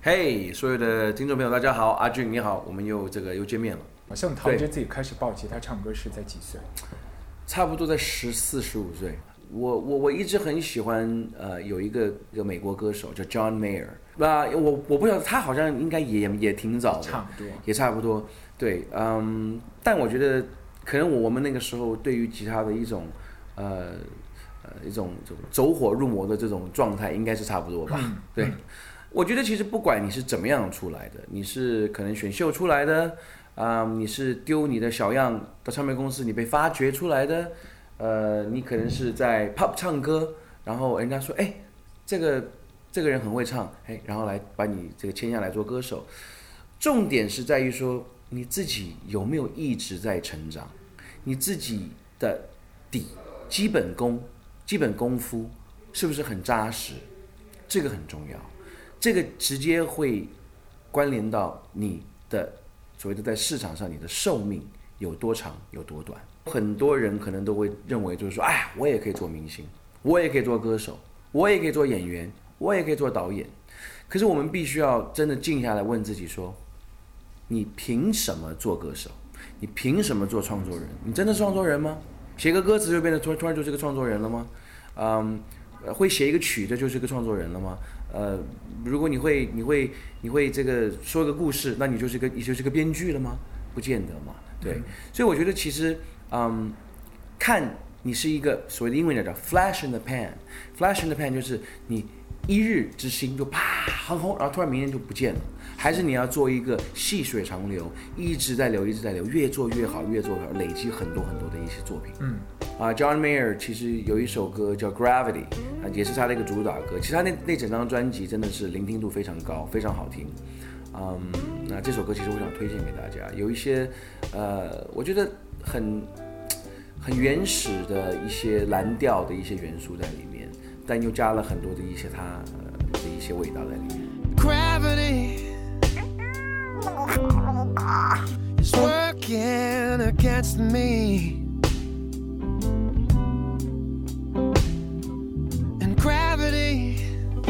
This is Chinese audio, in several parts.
嘿，所有的听众朋友，大家好，阿俊你好，我们又这个又见面了。好像陶喆自己开始抱吉他唱歌是在几岁？差不多在十四十五岁。我我我一直很喜欢呃，有一个一个美国歌手叫 John Mayer。那我我不晓得他好像应该也也挺早的，差不多，也差不多。对，嗯，但我觉得可能我们那个时候对于吉他的一种呃呃一种这种走火入魔的这种状态，应该是差不多吧？对，我觉得其实不管你是怎么样出来的，你是可能选秀出来的。啊，你是丢你的小样到唱片公司，你被发掘出来的，呃，你可能是在 pop 唱歌，然后人家说，哎，这个这个人很会唱，哎，然后来把你这个签下来做歌手。重点是在于说你自己有没有一直在成长，你自己的底基本功、基本功夫是不是很扎实？这个很重要，这个直接会关联到你的。所谓的在市场上，你的寿命有多长有多短？很多人可能都会认为，就是说，哎，我也可以做明星，我也可以做歌手，我也可以做演员，我也可以做导演。可是我们必须要真的静下来问自己说，你凭什么做歌手？你凭什么做创作人？你真的是创作人吗？写个歌词就变得突然突然就是个创作人了吗？嗯，会写一个曲子就是个创作人了吗？呃，如果你会，你会，你会这个说个故事，那你就是个，你就是个编剧了吗？不见得嘛，对。所以我觉得其实，嗯，看你是一个所谓的英文叫叫 flash in the pan，flash in the pan 就是你一日之星就啪很红，然后突然明天就不见了。还是你要做一个细水长流，一直在流，一直在流，越做越好，越做越好，累积很多很多的一些作品。嗯，啊，John Mayer 其实有一首歌叫 Gravity，啊，也是他的一个主打歌。其实他那那整张专辑真的是聆听度非常高，非常好听。嗯，那这首歌其实我想推荐给大家，有一些呃，我觉得很很原始的一些蓝调的一些元素在里面，但又加了很多的一些他的一些味道在里面。Gravity。is working against me.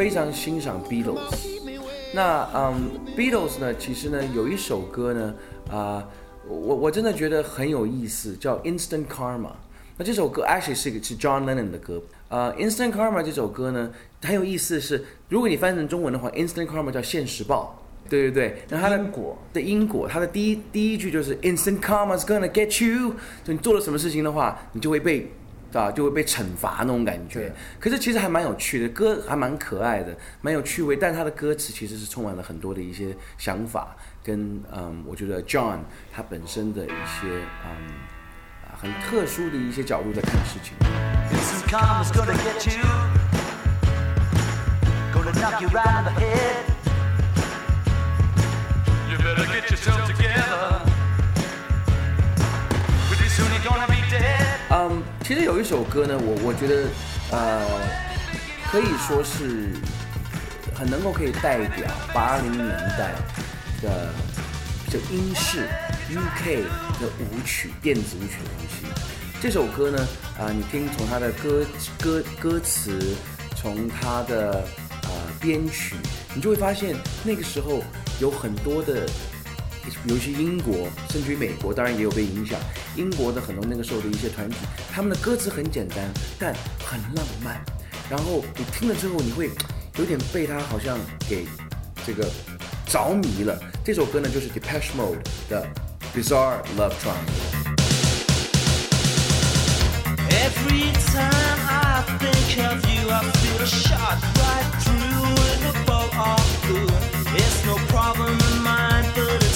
非常欣赏 Beatles，那嗯，Beatles 呢，其实呢有一首歌呢，啊，我我真的觉得很有意思，叫 Instant Karma。那这首歌 actually 是一个是 John Lennon 的歌，呃，Instant Karma 这首歌呢很有意思，是如果你翻译成中文的话，Instant Karma 叫现实报，对对对，那它的因果。的因果，它的第一第一句就是 Instant Karma is gonna get you，就你做了什么事情的话，你就会被。啊，就会被惩罚那种感觉。可是其实还蛮有趣的，歌还蛮可爱的，蛮有趣味。但他的歌词其实是充满了很多的一些想法，跟嗯，我觉得 John 他本身的一些嗯啊很特殊的一些角度在看事情。有一首歌呢，我我觉得，呃，可以说是很能够可以代表八零年代的就英式 UK 的舞曲、电子舞曲的东西。这首歌呢，啊，你听从它的歌歌歌词，从它的呃编曲，你就会发现那个时候有很多的。尤其英国，甚至于美国，当然也有被影响。英国的很多那个时候的一些团体，他们的歌词很简单，但很浪漫。然后你听了之后，你会有点被他好像给这个着迷了。这首歌呢，就是 Depeche Mode 的 Bizarre Love Triangle。Every time I think of you, I feel a shot right through in a bolt of blue. It's no problem in mine, but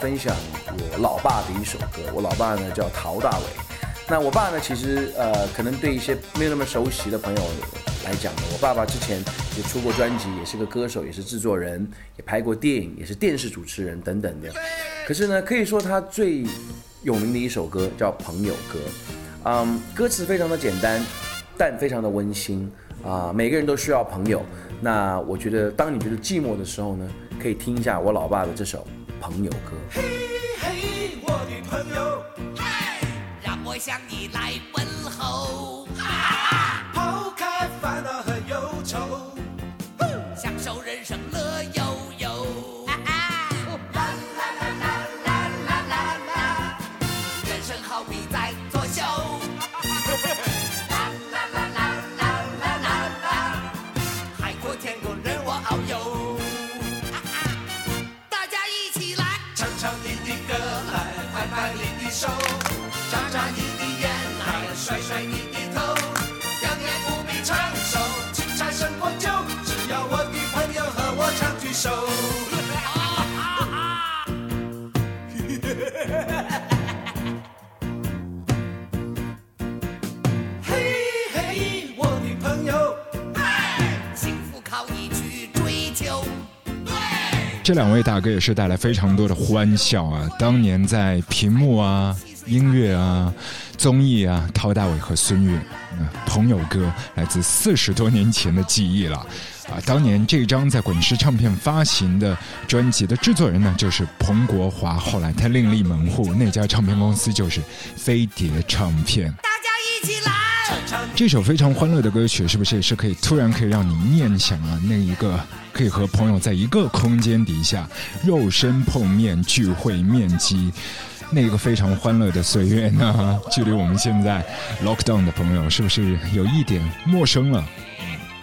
分享我老爸的一首歌。我老爸呢叫陶大伟。那我爸呢，其实呃，可能对一些没有那么熟悉的朋友来讲呢，我爸爸之前也出过专辑，也是个歌手，也是制作人，也拍过电影，也是电视主持人等等的。可是呢，可以说他最有名的一首歌叫《朋友歌》。嗯，歌词非常的简单，但非常的温馨啊。每个人都需要朋友。那我觉得，当你觉得寂寞的时候呢，可以听一下我老爸的这首。朋友歌。嘿嘿，我的朋友，嘿，让我向你来问候。这两位大哥也是带来非常多的欢笑啊！当年在屏幕啊、音乐啊、综艺啊，陶大伟和孙悦，朋友歌来自四十多年前的记忆了啊！当年这张在滚石唱片发行的专辑的制作人呢，就是彭国华，后来他另立门户，那家唱片公司就是飞碟唱片。大家一起来！这首非常欢乐的歌曲，是不是也是可以突然可以让你念想啊？那一个。可以和朋友在一个空间底下肉身碰面聚会面基，那个非常欢乐的岁月呢？距离我们现在 lockdown 的朋友是不是有一点陌生了？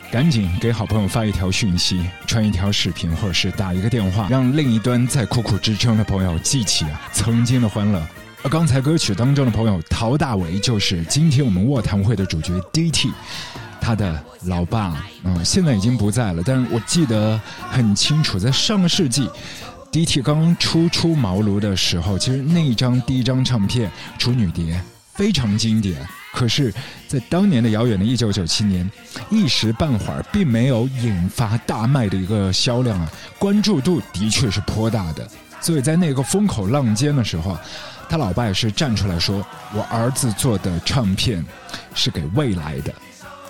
赶紧给好朋友发一条讯息，传一条视频，或者是打一个电话，让另一端在苦苦支撑的朋友记起啊曾经的欢乐。而刚才歌曲当中的朋友陶大伟，就是今天我们卧谈会的主角 DT。他的老爸，嗯，现在已经不在了，但是我记得很清楚，在上个世纪，DT 刚初出茅庐的时候，其实那一张第一张唱片《处女碟》非常经典，可是，在当年的遥远的一九九七年，一时半会儿并没有引发大卖的一个销量啊，关注度的确是颇大的，所以在那个风口浪尖的时候啊，他老爸也是站出来说：“我儿子做的唱片是给未来的。”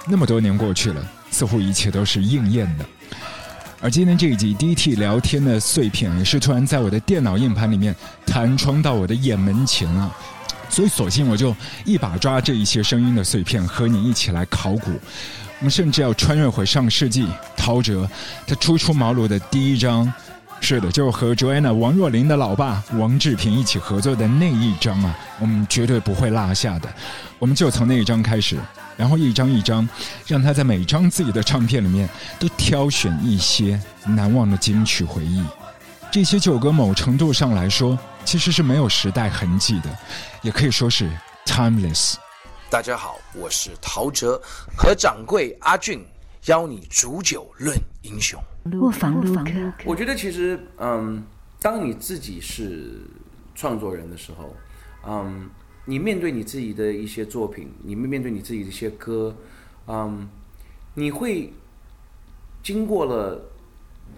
那么多年过去了，似乎一切都是应验的。而今天这一集 DT 聊天的碎片，也是突然在我的电脑硬盘里面弹窗到我的眼门前了。所以，索性我就一把抓这一些声音的碎片，和你一起来考古。我们甚至要穿越回上世纪，陶喆他初出茅庐的第一张，是的，就和 Joanna 王若琳的老爸王志平一起合作的那一张啊，我们绝对不会落下的。我们就从那一张开始。然后一张一张，让他在每张自己的唱片里面都挑选一些难忘的金曲回忆。这些旧歌某程度上来说，其实是没有时代痕迹的，也可以说是 timeless。大家好，我是陶喆，和掌柜阿俊邀你煮酒论英雄。卧房录客，我觉得其实，嗯，当你自己是创作人的时候，嗯。你面对你自己的一些作品，你们面对你自己的一些歌，嗯，你会经过了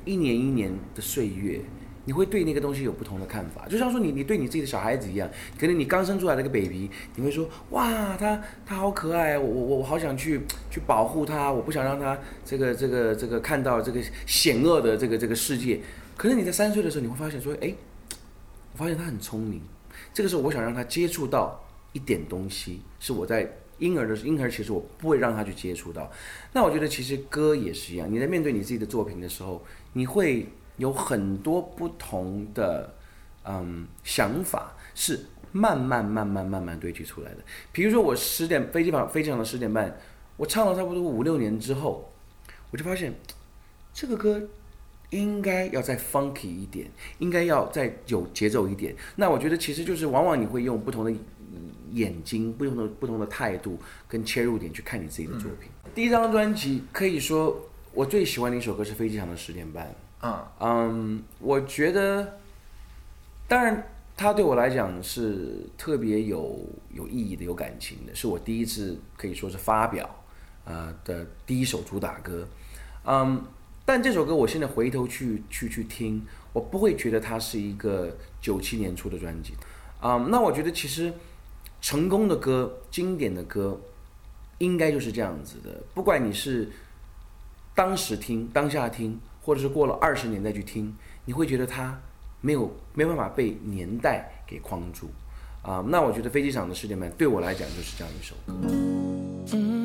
一年一年的岁月，你会对那个东西有不同的看法。就像说你你对你自己的小孩子一样，可能你刚生出来那个 baby，你会说哇，他他好可爱，我我我好想去去保护他，我不想让他这个这个这个看到这个险恶的这个这个世界。可是你在三岁的时候，你会发现说，哎，我发现他很聪明。这个时候，我想让他接触到一点东西，是我在婴儿的婴儿，其实我不会让他去接触到。那我觉得其实歌也是一样，你在面对你自己的作品的时候，你会有很多不同的嗯想法，是慢慢慢慢慢慢堆积出来的。比如说我十点飞机场飞机场的十点半，我唱了差不多五六年之后，我就发现这个歌。应该要再 funky 一点，应该要再有节奏一点。那我觉得其实就是往往你会用不同的眼睛、不同的不同的态度跟切入点去看你自己的作品。第一张专辑可以说我最喜欢的一首歌是《飞机场的十点半》。啊，嗯，我觉得，当然它对我来讲是特别有有意义的、有感情的，是我第一次可以说是发表呃的第一首主打歌。嗯。但这首歌我现在回头去去去听，我不会觉得它是一个九七年出的专辑，啊，那我觉得其实成功的歌、经典的歌，应该就是这样子的。不管你是当时听、当下听，或者是过了二十年再去听，你会觉得它没有没有办法被年代给框住，啊，那我觉得飞机场的世界门对我来讲就是这样一首歌。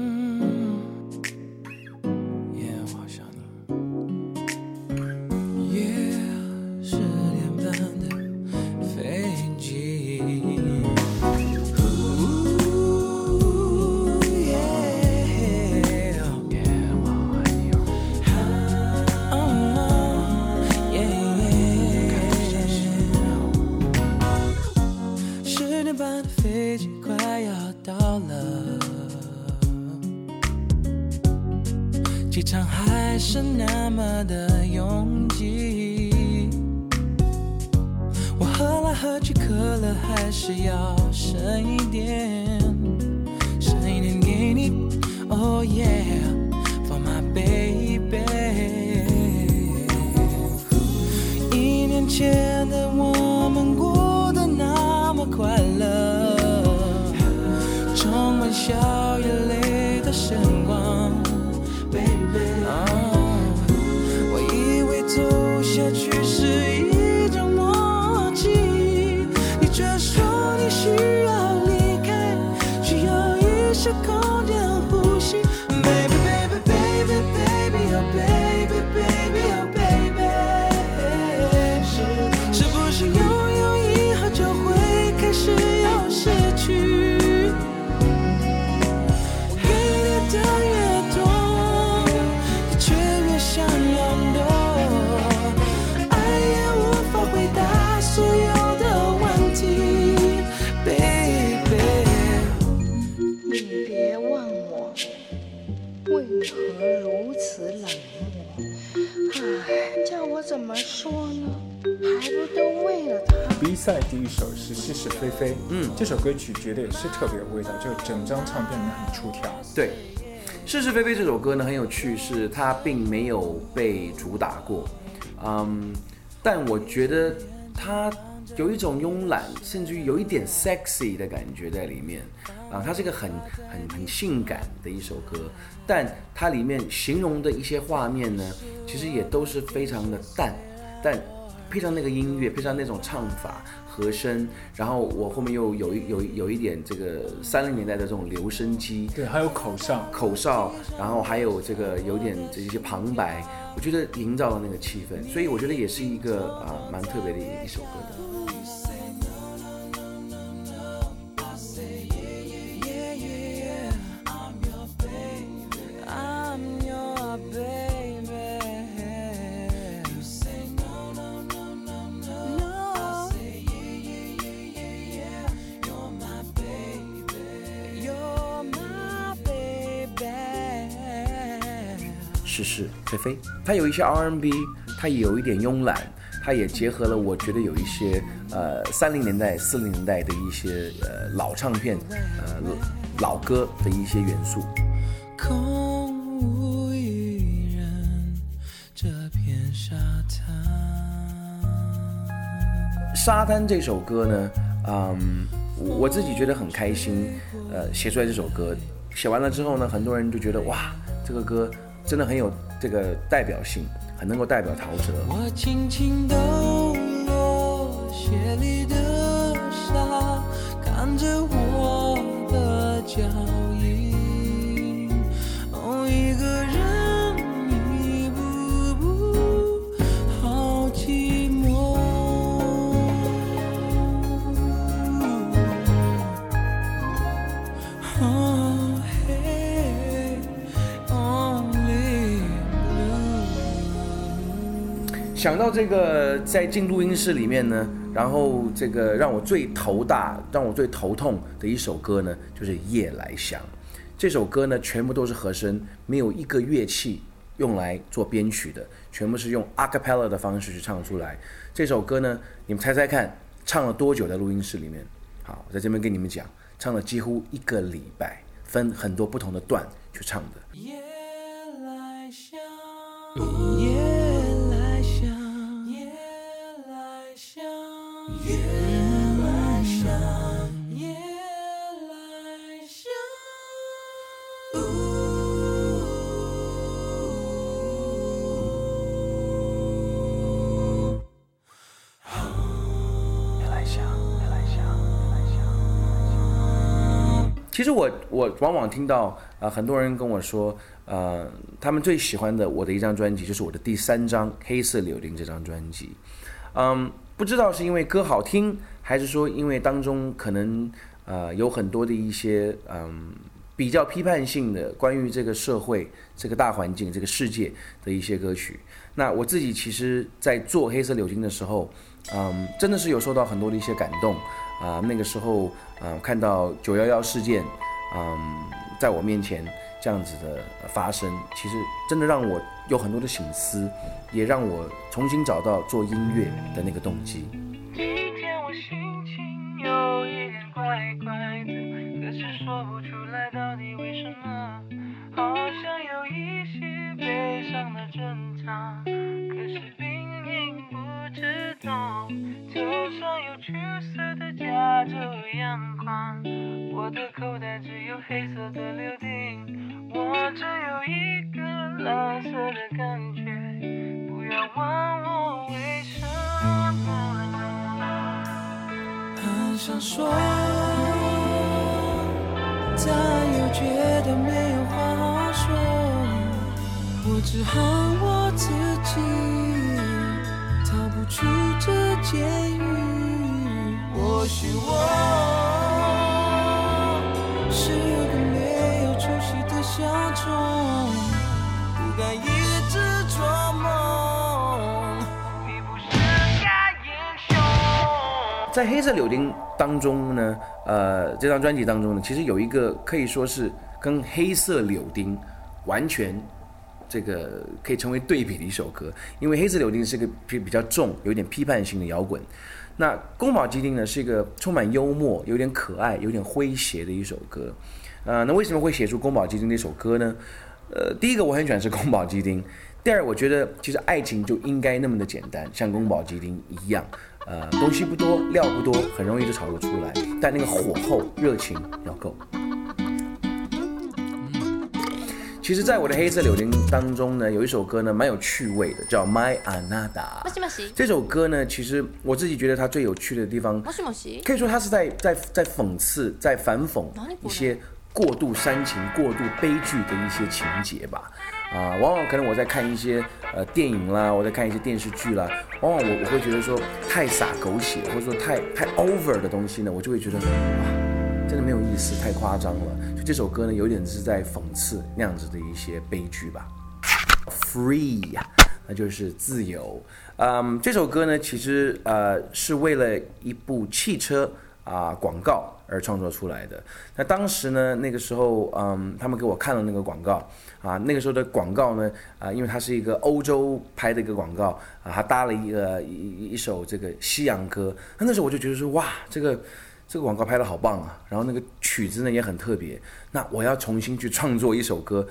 这首歌曲绝对也是特别有味道，就整张唱片里面很出挑。对，《是是非非》这首歌呢很有趣，是它并没有被主打过，嗯，但我觉得它有一种慵懒，甚至于有一点 sexy 的感觉在里面。啊，它是一个很很很性感的一首歌，但它里面形容的一些画面呢，其实也都是非常的淡，但配上那个音乐，配上那种唱法。和声，然后我后面又有一有有一点这个三零年代的这种留声机，对，还有口哨，口哨，然后还有这个有点这些旁白，我觉得营造了那个气氛，所以我觉得也是一个啊蛮特别的一一首歌的。是是菲菲，它有一些 R&B，它有一点慵懒，它也结合了我觉得有一些呃三零年代、四零年代的一些呃老唱片、呃老歌的一些元素。空无一人，这片沙滩。沙滩这首歌呢，嗯，我自己觉得很开心，呃，写出来这首歌，写完了之后呢，很多人就觉得哇，这个歌。真的很有这个代表性，很能够代表陶喆。我轻轻抖落鞋里的沙，看着我的。脚想到这个，在进录音室里面呢，然后这个让我最头大、让我最头痛的一首歌呢，就是《夜来香》。这首歌呢，全部都是和声，没有一个乐器用来做编曲的，全部是用 a cappella 的方式去唱出来。这首歌呢，你们猜猜看，唱了多久在录音室里面？好，我在这边跟你们讲，唱了几乎一个礼拜，分很多不同的段去唱的。夜来香，其实我我往往听到啊、很多人跟我说，呃，他们最喜欢的我的一张专辑就是我的第三张《黑色柳丁》这张专辑。嗯，不知道是因为歌好听，还是说因为当中可能呃有很多的一些嗯比较批判性的关于这个社会、这个大环境、这个世界的一些歌曲。那我自己其实，在做《黑色柳丁》的时候，嗯，真的是有受到很多的一些感动啊、那个时候，啊，看到九幺幺事件，嗯，在我面前这样子的发生，其实真的让我有很多的醒思，也让我重新找到做音乐的那个动机。今天我心情有一点怪怪的，是说不出来到底为什么，好像有一些悲伤的挣扎，可是病因不知道，头上有橘色的加州阳光，我的口袋只有黑色的柳丁，我只有一个蓝色的感觉，不要问我为什么。很想说，但又觉得没有话好说，我。只恨我。自己逃不出这监狱。或许我是个没有出息的小虫，不敢在《黑色柳丁》当中呢，呃，这张专辑当中呢，其实有一个可以说是跟《黑色柳丁》完全这个可以成为对比的一首歌，因为《黑色柳丁》是个比比较重、有点批判性的摇滚，那《宫保鸡丁》呢是一个充满幽默、有点可爱、有点诙谐的一首歌。呃，那为什么会写出《宫保鸡丁》这首歌呢？呃，第一个我很喜欢吃宫保鸡丁，第二我觉得其实爱情就应该那么的简单，像宫保鸡丁一样，呃，东西不多，料不多，很容易就炒得出来，但那个火候、热情要够。其实，在我的黑色柳丁当中呢，有一首歌呢蛮有趣味的，叫《My Anada》。もしもし这首歌呢，其实我自己觉得它最有趣的地方，もしもし可以说它是在在在讽刺、在反讽哪里不一些过度煽情、过度悲剧的一些情节吧。 啊，往往可能我在看一些呃电影啦，我在看一些电视剧啦，往往我我会觉得说太洒狗血，或者说太太 over 的东西呢，我就会觉得哇，真的没有意思，太夸张了。就这首歌呢，有点是在讽刺那样子的一些悲剧吧。Free 呀，那就是自由。嗯，这首歌呢，其实呃是为了一部汽车啊、广告而创作出来的。那当时呢，那个时候嗯，他们给我看了那个广告啊，那个时候的广告呢啊，因为它是一个欧洲拍的一个广告啊，还搭了一个一一一首这个西洋歌。那那时候我就觉得说哇，这个。这个广告拍的好棒啊，然后那个曲子呢也很特别。那我要重新去创作一首歌，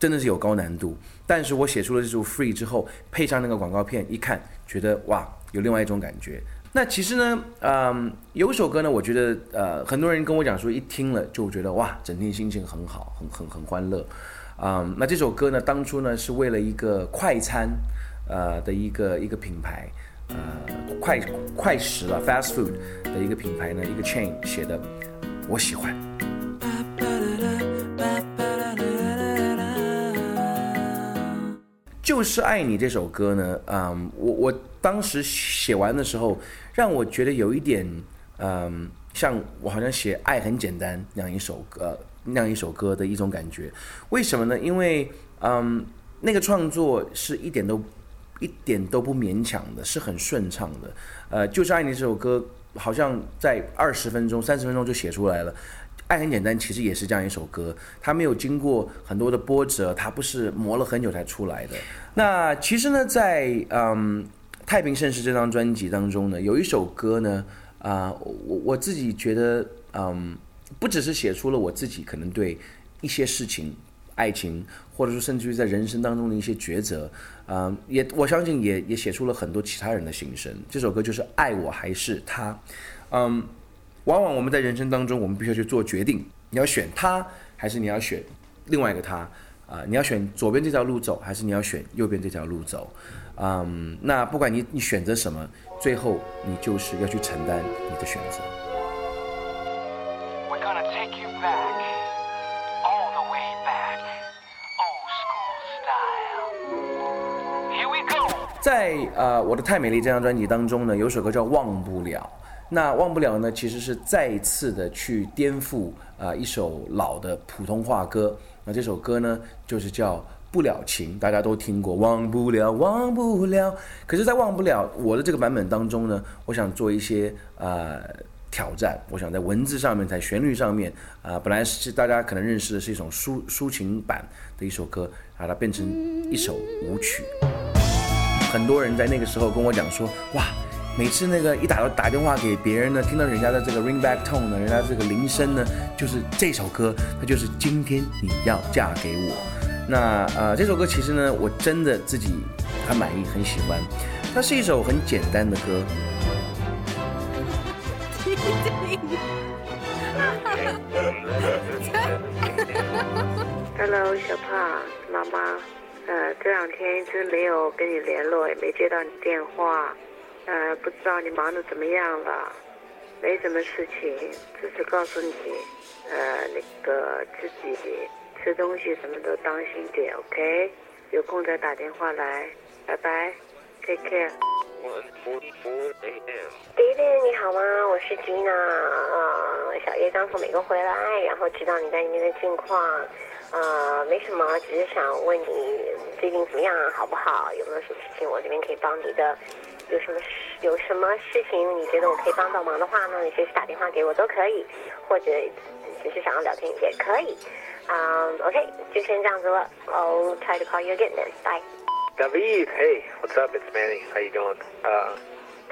真的是有高难度。但是我写出了这首《Free》之后，配上那个广告片，一看觉得哇，有另外一种感觉。那其实呢，嗯，有首歌呢，我觉得呃，很多人跟我讲说，一听了就觉得哇，整天心情很好，很很很欢乐。嗯，那这首歌呢，当初呢是为了一个快餐呃的一个一个品牌。呃，快快食了，fast food 的一个品牌呢，一个 chain 写的，我喜欢。就是爱你这首歌呢，嗯，我我当时写完的时候，让我觉得有一点，嗯，像我好像写《爱很简单》那样一首歌，那样一首歌的一种感觉。为什么呢？因为，嗯，那个创作是一点都一点都不勉强的，是很顺畅的。呃，就是爱你这首歌，好像在二十分钟、三十分钟就写出来了。爱很简单，其实也是这样一首歌，它没有经过很多的波折，它不是磨了很久才出来的。那其实呢，在嗯《太平盛世》这张专辑当中呢，有一首歌呢，啊，我我自己觉得，嗯，不只是写出了我自己可能对一些事情、爱情，或者说甚至于在人生当中的一些抉择，嗯，也我相信也也写出了很多其他人的心声。这首歌就是《爱我还是他》，嗯。往往我们在人生当中，我们必须要去做决定，你要选他，还是你要选另外一个他？啊，你要选左边这条路走，还是你要选右边这条路走？嗯，那不管你你选择什么，最后你就是要去承担你的选择。在呃我的太美丽这张专辑当中呢，有首歌叫《忘不了》。那忘不了呢，其实是再一次的去颠覆啊一首老的普通话歌。那这首歌呢，就是叫《不了情》，大家都听过，忘不了，忘不了。可是，在忘不了我的这个版本当中呢，我想做一些呃挑战。我想在文字上面，在旋律上面啊，本来是大家可能认识的是一种抒抒情版的一首歌，把它变成一首舞曲。很多人在那个时候跟我讲说，哇。每次那个一打到打电话给别人呢，听到人家的这个 ring back tone 呢，人家这个铃声呢，就是这首歌，它就是今天你要嫁给我。那呃，这首歌其实呢，我真的自己很满意，很喜欢。它是一首很简单的歌。Hello，小胖妈妈，呃，这两天一直没有跟你联络，也没接到你电话。呃，不知道你忙的怎么样了？没什么事情，只是告诉你，呃，那个自己吃东西什么都当心点，OK？有空再打电话来，拜拜，Take care。弟弟你好吗？我是吉娜，呃，小叶刚从美国回来，然后知道你在那边的近况，呃，没什么，只是想问你最近怎么样，好不好？有没有什么事情我这边可以帮你的？有什么事有什么事情你觉得我可以帮到忙的话呢？你随时打电话给我都可以，或者只是想要聊天也可以。嗯，OK，就先这样子了。I'll try to call you again then. Bye. David, hey, what's up? It's Manny. How you doing? Uh,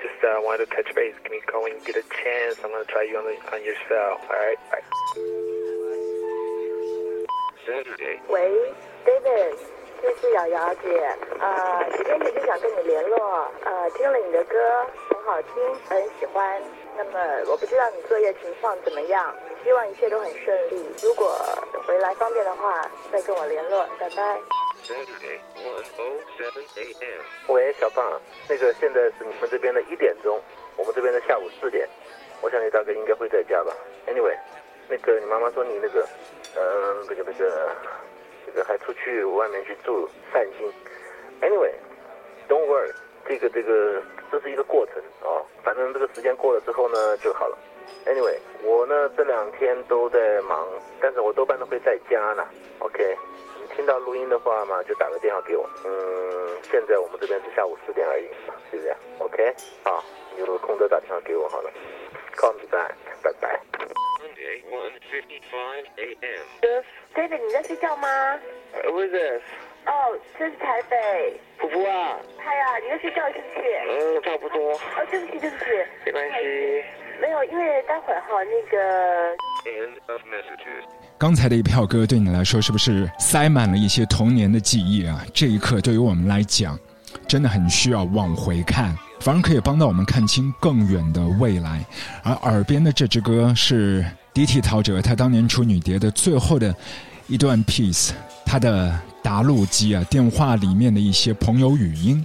just uh, wanted to touch base. Give me a call when you get a chance. I'm gonna try you on the on your cell. All right. Bye. Saturday. 喂，David。 这是瑶瑶姐，呃，几天前就想跟你联络，呃，听了你的歌很好听，很喜欢。那么我不知道你作业情况怎么样，希望一切都很顺利。如果回来方便的话，再跟我联络，拜拜。喂，小胖，那个现在是你们这边的一点钟，我们这边的下午四点，我想你大概应该会在家吧。Anyway，那个你妈妈说你那个，呃，那个那个。还出去外面去住散心，Anyway，Don't worry，这个这个这是一个过程啊，反正这个时间过了之后呢就好了。Anyway，我呢这两天都在忙，但是我多半都会在家呢。OK，你听到录音的话嘛，就打个电话给我。嗯，现在我们这边是下午四点而已，是这样。OK，好，有空再打电话给我好了。Call me back，拜拜。David，你在睡觉吗？Who is this？哦，这是台北。婆婆啊。嗨呀，你在睡觉是不是？嗯，差不多。哦，对不起，对不起。没关系。没有，因为待会儿哈那个。刚才的一票歌对你来说是不是塞满了一些童年的记忆啊？这一刻对于我们来讲，真的很需要往回看。反而可以帮到我们看清更远的未来，而耳边的这支歌是迪体陶喆他当年出女碟的最后的一段 piece，他的答录机啊，电话里面的一些朋友语音，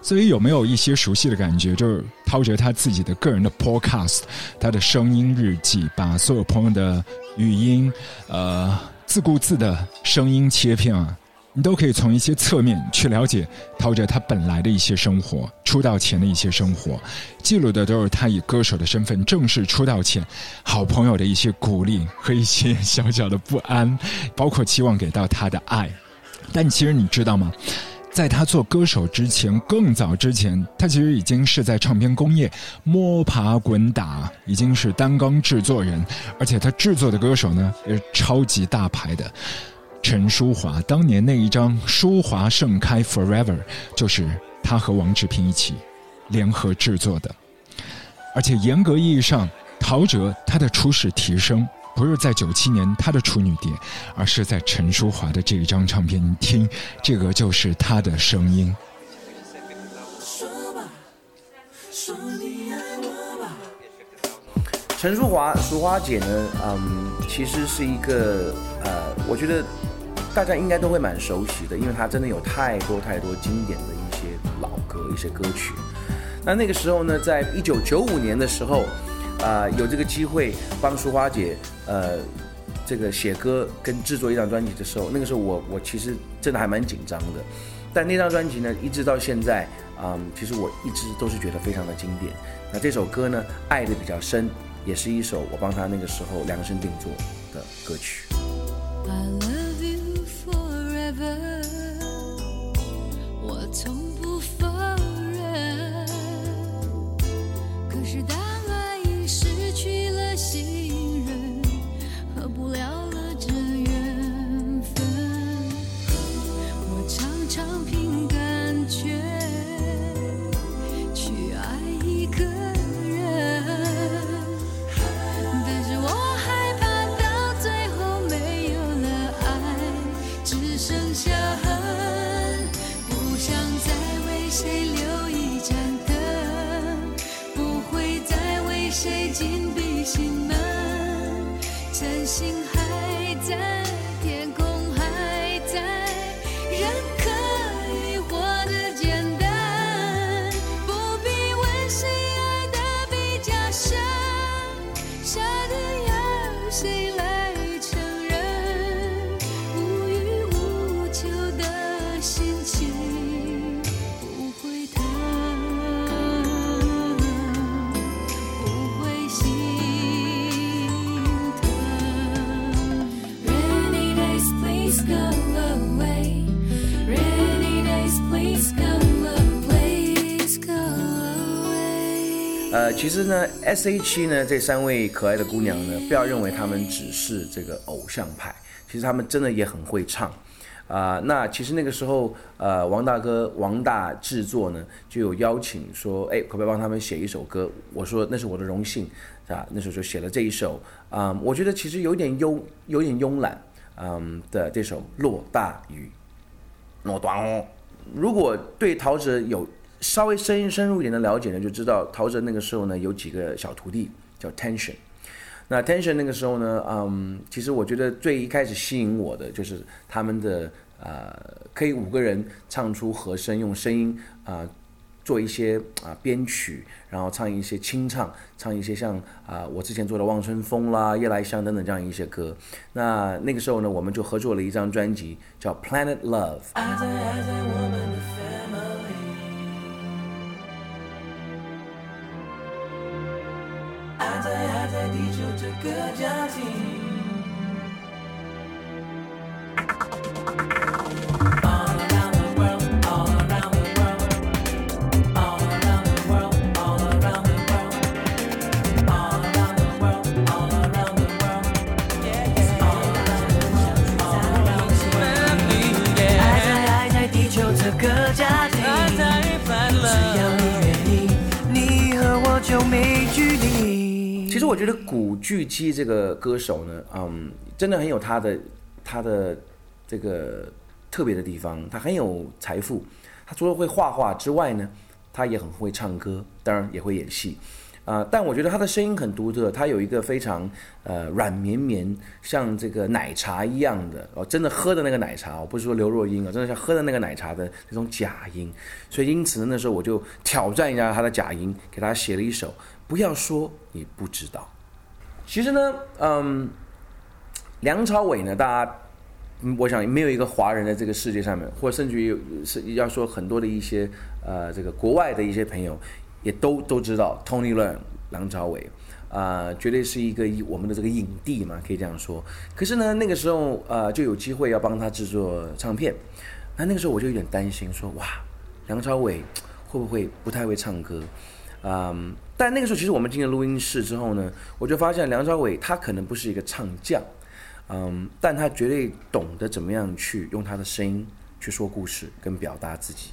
所以有没有一些熟悉的感觉？就是陶喆他自己的个人的 podcast，他的声音日记，把所有朋友的语音，呃，自顾自的声音切片啊。你都可以从一些侧面去了解陶喆他本来的一些生活，出道前的一些生活，记录的都是他以歌手的身份正式出道前，好朋友的一些鼓励和一些小小的不安，包括期望给到他的爱。但其实你知道吗？在他做歌手之前，更早之前，他其实已经是在唱片工业摸爬滚打，已经是单纲制作人，而且他制作的歌手呢也是超级大牌的。陈淑华当年那一张《淑华盛开 Forever》，就是他和王志平一起联合制作的。而且严格意义上，陶喆他的初始提升。不是在九七年他的处女碟，而是在陈淑华的这一张唱片。你听，这个就是他的声音。陈淑华，淑华姐呢？嗯，其实是一个呃，我觉得大家应该都会蛮熟悉的，因为她真的有太多太多经典的一些老歌、一些歌曲。那那个时候呢，在一九九五年的时候。啊，有这个机会帮淑花姐，呃，这个写歌跟制作一张专辑的时候，那个时候我我其实真的还蛮紧张的。但那张专辑呢，一直到现在，嗯，其实我一直都是觉得非常的经典。那这首歌呢，爱的比较深，也是一首我帮他那个时候量身定做的歌曲。从其实呢，S.H.E 呢这三位可爱的姑娘呢，不要认为她们只是这个偶像派，其实她们真的也很会唱，啊，那其实那个时候，呃，王大哥王大制作呢就有邀请说，哎，可不可以帮他们写一首歌？我说那是我的荣幸，是吧？那时候就写了这一首，啊，我觉得其实有点慵，有点慵懒，嗯的这首《落大雨》，落大哦。如果对陶喆有。稍微深深入一点的了解呢，就知道陶喆那个时候呢有几个小徒弟叫 Tension。那 Tension 那个时候呢，嗯，其实我觉得最一开始吸引我的就是他们的呃，可以五个人唱出和声，用声音啊做一些啊编曲，然后唱一些清唱，唱一些像啊我之前做的《望春风》啦、《夜来香》等等这样一些歌。那那个时候呢，我们就合作了一张专辑叫《Planet Love》。这个家庭。我觉得古巨基这个歌手呢，嗯，真的很有他的他的这个特别的地方。他很有财富，他除了会画画之外呢，他也很会唱歌，当然也会演戏啊。但我觉得他的声音很独特，他有一个非常呃软绵绵，像这个奶茶一样的哦，真的喝的那个奶茶，我不是说刘若英啊，真的像喝的那个奶茶的那种假音。所以因此呢，那时候我就挑战一下他的假音，给他写了一首。不要说你不知道，其实呢，嗯，梁朝伟呢，大家我想没有一个华人在这个世界上面，或甚至于是要说很多的一些呃这个国外的一些朋友，也都都知道 Tony Leung 梁朝伟。啊、绝对是一个我们的这个影帝嘛，可以这样说。可是呢，那个时候呃就有机会要帮他制作唱片，那那个时候我就有点担心说，哇，梁朝伟会不会不太会唱歌？嗯，但那个时候其实我们进了录音室之后呢，我就发现梁朝伟他可能不是一个唱将，嗯，但他绝对懂得怎么样去用他的声音去说故事跟表达自己。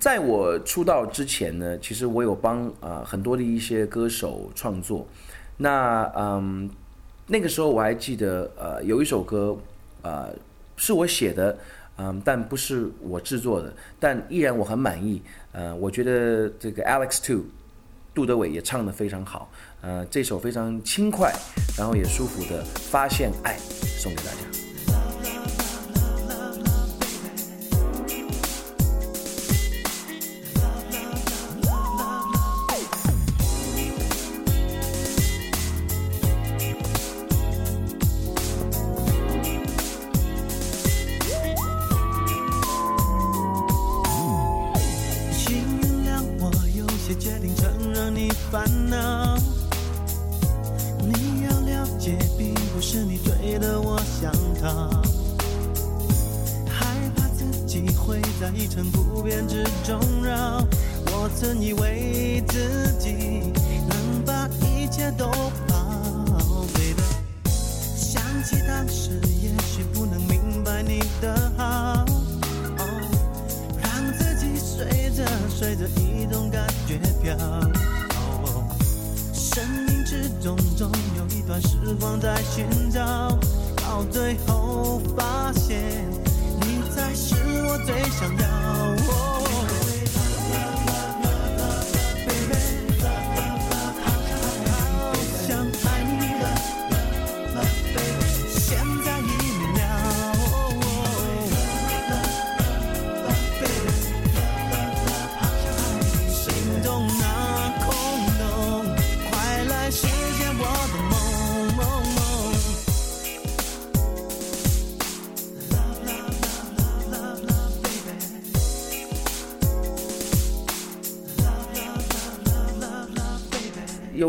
在我出道之前呢，其实我有帮啊、呃很多的一些歌手创作。那嗯，那个时候我还记得呃有一首歌呃是我写的，嗯，但不是我制作的，但依然我很满意。呃，我觉得这个 Alex Two 杜德伟也唱得非常好。呃，这首非常轻快，然后也舒服的《发现爱》送给大家。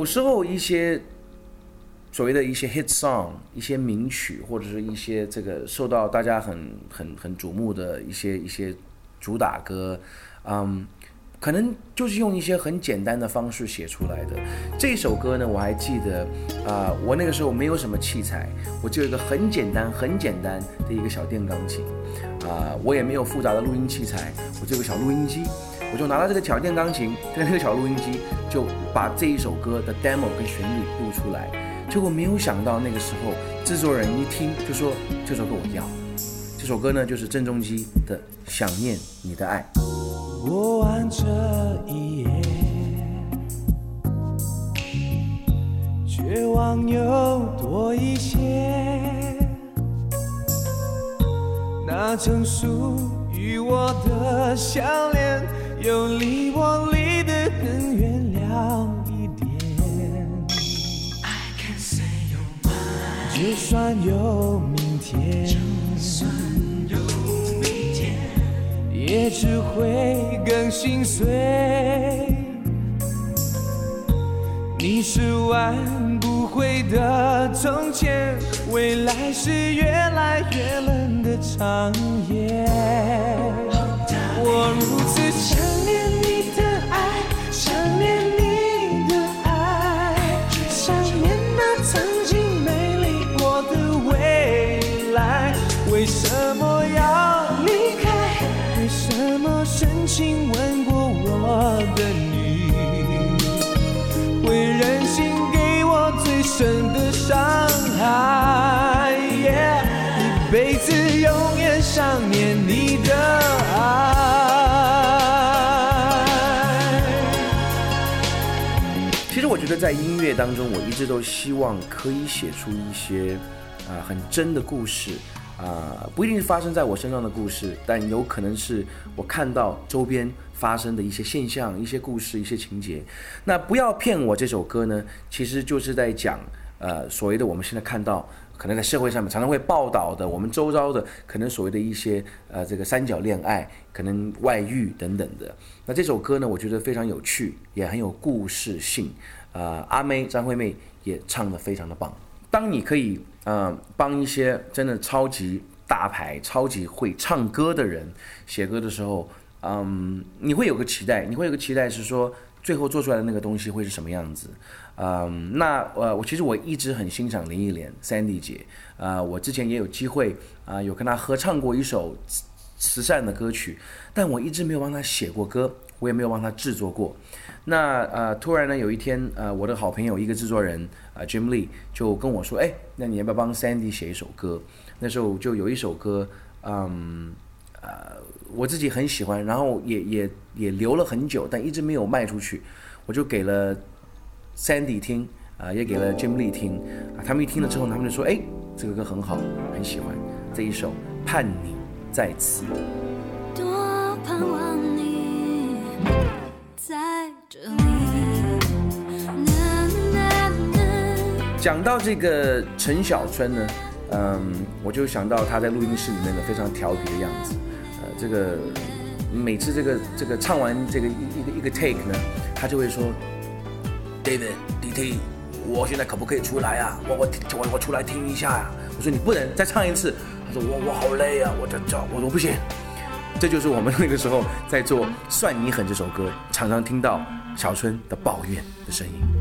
有时候一些所谓的一些 hit song、一些名曲，或者是一些这个受到大家很很很瞩目的一些一些主打歌，嗯，可能就是用一些很简单的方式写出来的。这首歌呢，我还记得，啊、我那个时候没有什么器材，我就有一个很简单、很简单的一个小电钢琴，啊、我也没有复杂的录音器材，我就有个小录音机。我就拿了这个小电钢琴跟那个小录音机，就把这一首歌的 demo 跟旋律录出来。结果没有想到那个时候制作人一听就说这首歌我要。这首歌呢就是郑中基的《想念你的爱》。过完这一夜，绝望又多一些。那曾属于我的项链，又离我离得更远了一点。就算有明天，也只会更心碎。你是挽不回的从前，未来是越来越冷的长夜。我如此想念你的爱，想念你的爱，想念那曾经美丽过的未来。为什么要离开？为什么深情吻过我的你，会任性给我最深的伤害一辈子永远想你在音乐当中，我一直都希望可以写出一些啊、很真的故事啊、不一定是发生在我身上的故事，但有可能是我看到周边发生的一些现象、一些故事、一些情节。那不要骗我这首歌呢，其实就是在讲呃所谓的我们现在看到可能在社会上面常常会报道的，我们周遭的可能所谓的一些呃这个三角恋爱，可能外遇等等的。那这首歌呢，我觉得非常有趣，也很有故事性。呃，阿妹张惠妹也唱得非常的棒。当你可以呃帮一些真的超级大牌、超级会唱歌的人写歌的时候，嗯，你会有个期待，你会有个期待是说最后做出来的那个东西会是什么样子。嗯，那呃，我其实我一直很欣赏林忆莲 Sandy 姐，啊，我之前也有机会啊，有跟她合唱过一首慈善的歌曲，但我一直没有帮她写过歌，我也没有帮她制作过。那呃，突然呢，有一天呃，我的好朋友一个制作人啊，Jim Lee 就跟我说，哎，那你要不要帮 Sandy 写一首歌？那时候就有一首歌，嗯，呃，我自己很喜欢，然后也也也留了很久，但一直没有卖出去，我就给了。Sandy 听啊，也给了 Jim Lee 听啊，他们一听了之后，他们就说：“哎，这个歌很好，很喜欢这一首《盼你在此》。”多盼望讲到这个陈小春呢，嗯，我就想到他在录音室里面的非常调皮的样子。呃，这个每次这个这个唱完这个一一个一个 take 呢，他就会说。David，DT，我现在可不可以出来啊？我我我我出来听一下呀！我说你不能再唱一次。他说我我好累啊！我这这我说不行。这就是我们那个时候在做《算你狠》这首歌，常常听到小春的抱怨的声音。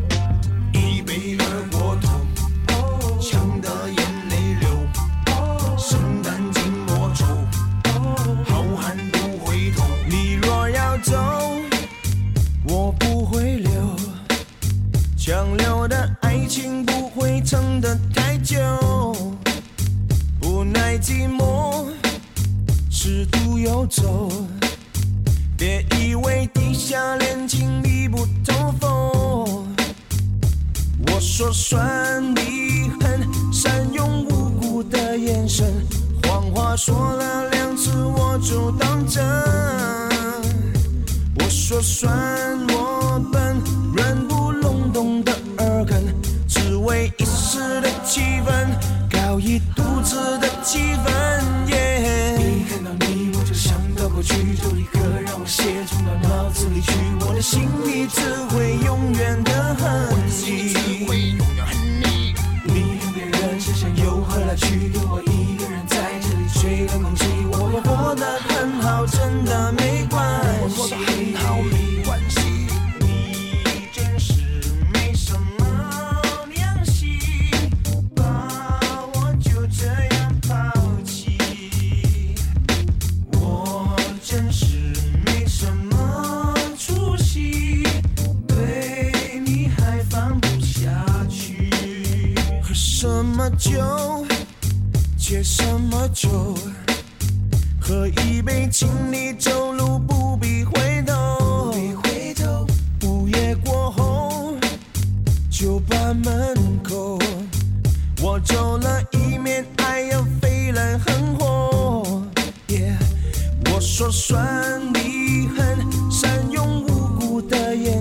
下恋情密不透风，我说算你狠，善用无辜的眼神，谎话说了两次我就当真。我说算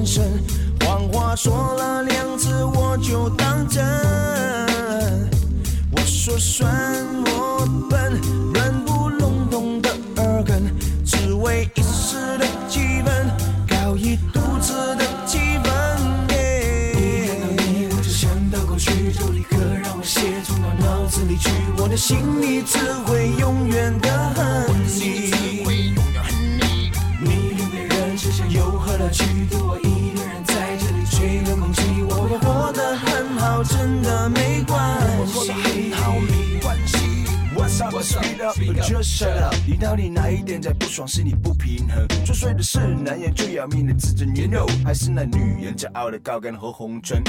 眼神，谎话说了两次，我就当真。我说算我笨，软不隆咚的耳根，只为一时的气氛，搞一肚子的气氛。一看到你，我就想到过去，就立刻让我写进到脑子里去。我的心里只会永远的恨你。你跟别人之间有何乐趣？我活得很好，真的没关系。Just shut up！你到底哪一点在不爽？是你不平衡？作祟的是男人最要命的自尊年肉，还是那女人骄傲的高跟和红唇？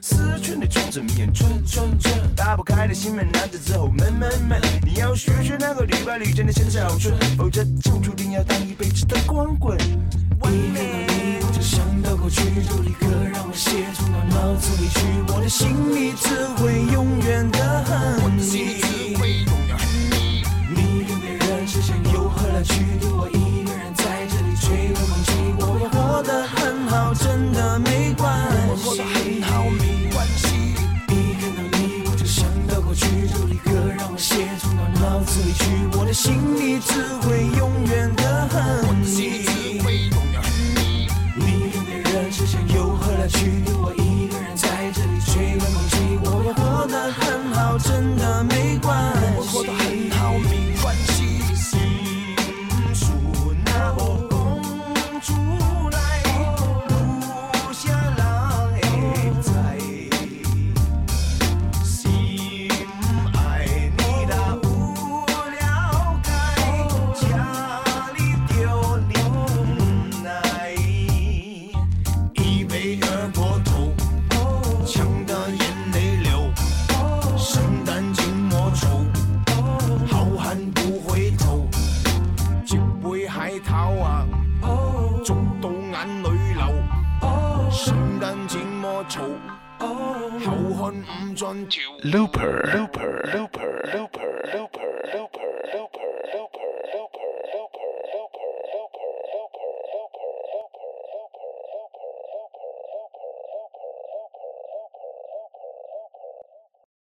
思春的装着迷人春春春，打不开的心门，男子之后闷闷闷。你要学学那个屡败屡战的陈小春，否则就注定要当一辈子的光棍。想到过去，就立刻让我写进到脑子里去。我的心里只会永远的恨你。去我一个人在这里吹冷空气，我会活得很好，真的没关系。